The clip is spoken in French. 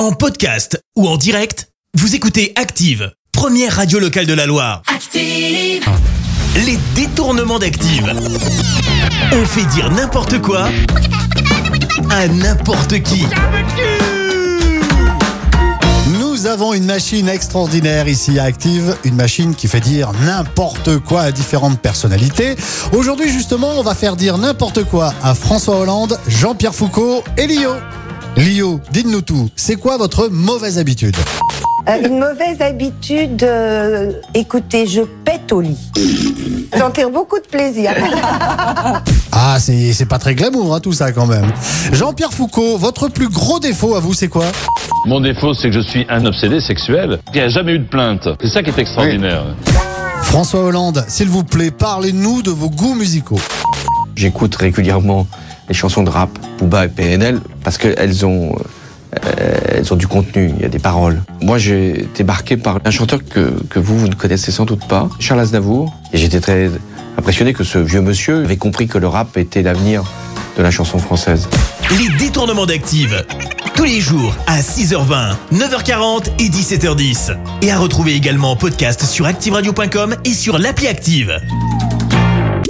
En podcast ou en direct, vous écoutez Active, première radio locale de la Loire. Active. Les détournements d'Active. On fait dire n'importe quoi à n'importe qui. Nous avons une machine extraordinaire ici à Active, une machine qui fait dire n'importe quoi à différentes personnalités. Aujourd'hui justement, on va faire dire n'importe quoi à François Hollande, Jean-Pierre Foucault et Lio. Lio, dites-nous tout, c'est quoi votre mauvaise habitude Euh, une mauvaise habitude, euh, écoutez, je pète au lit. J'en tire beaucoup de plaisir. Ah, c'est c'est pas très glamour hein, tout ça quand même. Jean-Pierre Foucault, votre plus gros défaut à vous c'est quoi Mon défaut, c'est que je suis un obsédé sexuel. Il n'y a jamais eu de plainte. C'est ça qui est extraordinaire. François Hollande, s'il vous plaît, parlez-nous de vos goûts musicaux. J'écoute régulièrement les chansons de rap, Booba et PNL, parce qu'elles ont, euh, elles ont du contenu, il y a des paroles. Moi, j'ai été marqué par un chanteur que, que vous, vous ne connaissez sans doute pas, Charles Aznavour, et j'étais très impressionné que ce vieux monsieur avait compris que le rap était l'avenir de la chanson française. Les détournements d'Active. Tous les jours à 6h20, 9h40 et 17h10. Et à retrouver également en podcast sur ActiveRadio.com et sur l'appli Active.